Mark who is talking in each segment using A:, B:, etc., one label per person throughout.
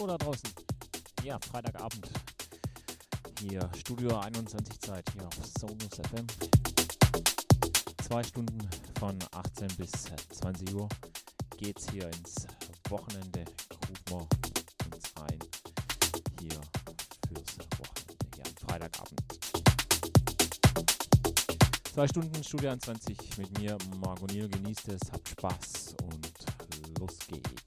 A: Hallo da draußen. Ja, Freitagabend. Hier Studio 21 Zeit hier auf Sonus FM. Zwei Stunden von 18 bis 20 Uhr geht's hier ins Wochenende. Rufen wir uns ein hier fürs Wochenende, hier am Freitagabend. Zwei Stunden Studio 21 mit mir, Margot Niel. Genießt es, habt Spaß und los geht's.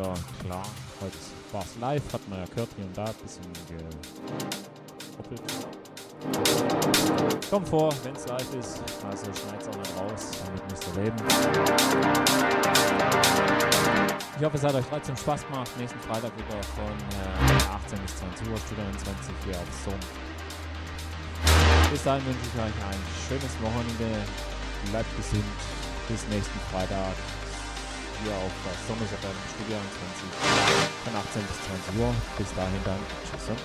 A: Wieder klar. Heute war es live, hat man ja gehört hier und da ein bisschen gekoppelt. Kommt vor, wenn es live ist, also schneid es auch nicht raus, damit müsst ihr leben. Ich hoffe, es hat euch trotzdem Spaß gemacht. Nächsten Freitag wieder von äh, 18 bis 20 Uhr, Studio 21 hier auf Zoom. Bis dahin wünsche ich euch ein schönes Wochenende. Bleibt gesund. Bis nächsten Freitag hier auf Sonntag Studio 21 von 18 bis 20 Uhr. Bis dahin dann. Tschüss.